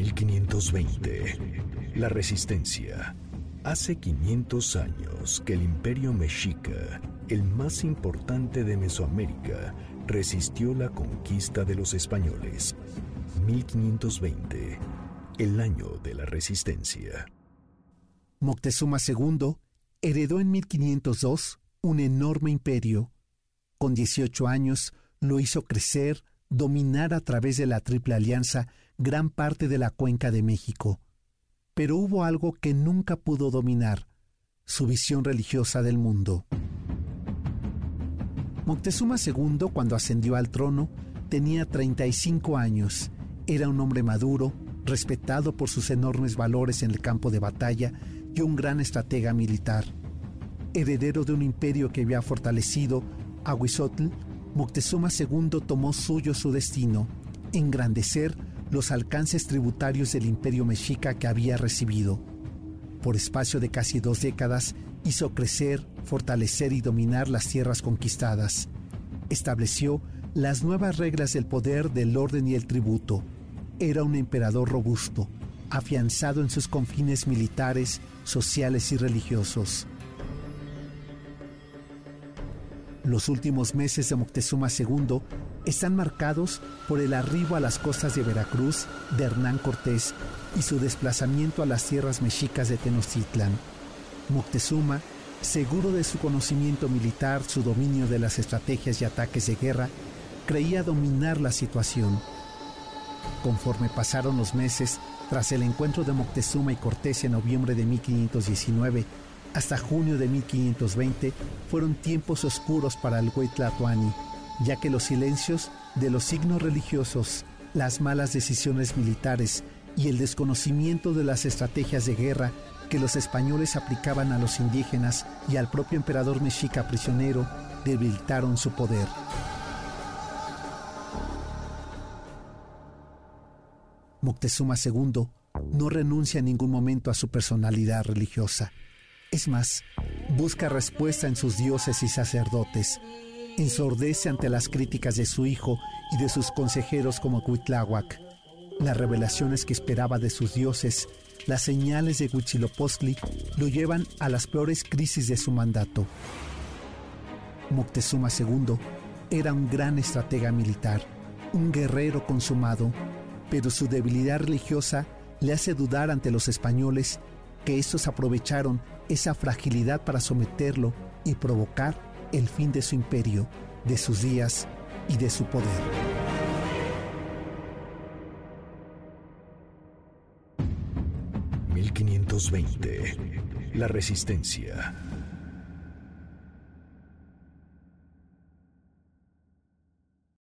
1520. La resistencia. Hace 500 años que el imperio mexica, el más importante de Mesoamérica, resistió la conquista de los españoles. 1520. El año de la resistencia. Moctezuma II heredó en 1502 un enorme imperio. Con 18 años lo hizo crecer, dominar a través de la Triple Alianza gran parte de la cuenca de México. Pero hubo algo que nunca pudo dominar, su visión religiosa del mundo. Moctezuma II, cuando ascendió al trono, tenía 35 años. Era un hombre maduro, respetado por sus enormes valores en el campo de batalla y un gran estratega militar. Heredero de un imperio que había fortalecido a Huizotl, Moctezuma II tomó suyo su destino, engrandecer los alcances tributarios del imperio mexica que había recibido. Por espacio de casi dos décadas hizo crecer, fortalecer y dominar las tierras conquistadas. Estableció las nuevas reglas del poder, del orden y el tributo. Era un emperador robusto, afianzado en sus confines militares, sociales y religiosos. Los últimos meses de Moctezuma II están marcados por el arribo a las costas de Veracruz de Hernán Cortés y su desplazamiento a las tierras mexicas de Tenochtitlan. Moctezuma, seguro de su conocimiento militar, su dominio de las estrategias y ataques de guerra, creía dominar la situación. Conforme pasaron los meses, tras el encuentro de Moctezuma y Cortés en noviembre de 1519 hasta junio de 1520, fueron tiempos oscuros para el Huitlatoani, ya que los silencios de los signos religiosos, las malas decisiones militares y el desconocimiento de las estrategias de guerra que los españoles aplicaban a los indígenas y al propio emperador mexica prisionero debilitaron su poder. Moctezuma II no renuncia en ningún momento a su personalidad religiosa. Es más, busca respuesta en sus dioses y sacerdotes. Ensordece ante las críticas de su hijo y de sus consejeros como Cuitláhuac. Las revelaciones que esperaba de sus dioses, las señales de Huitzilopochtli, lo llevan a las peores crisis de su mandato. Moctezuma II era un gran estratega militar, un guerrero consumado, pero su debilidad religiosa le hace dudar ante los españoles que estos aprovecharon esa fragilidad para someterlo y provocar el fin de su imperio, de sus días y de su poder. ...1520... La resistencia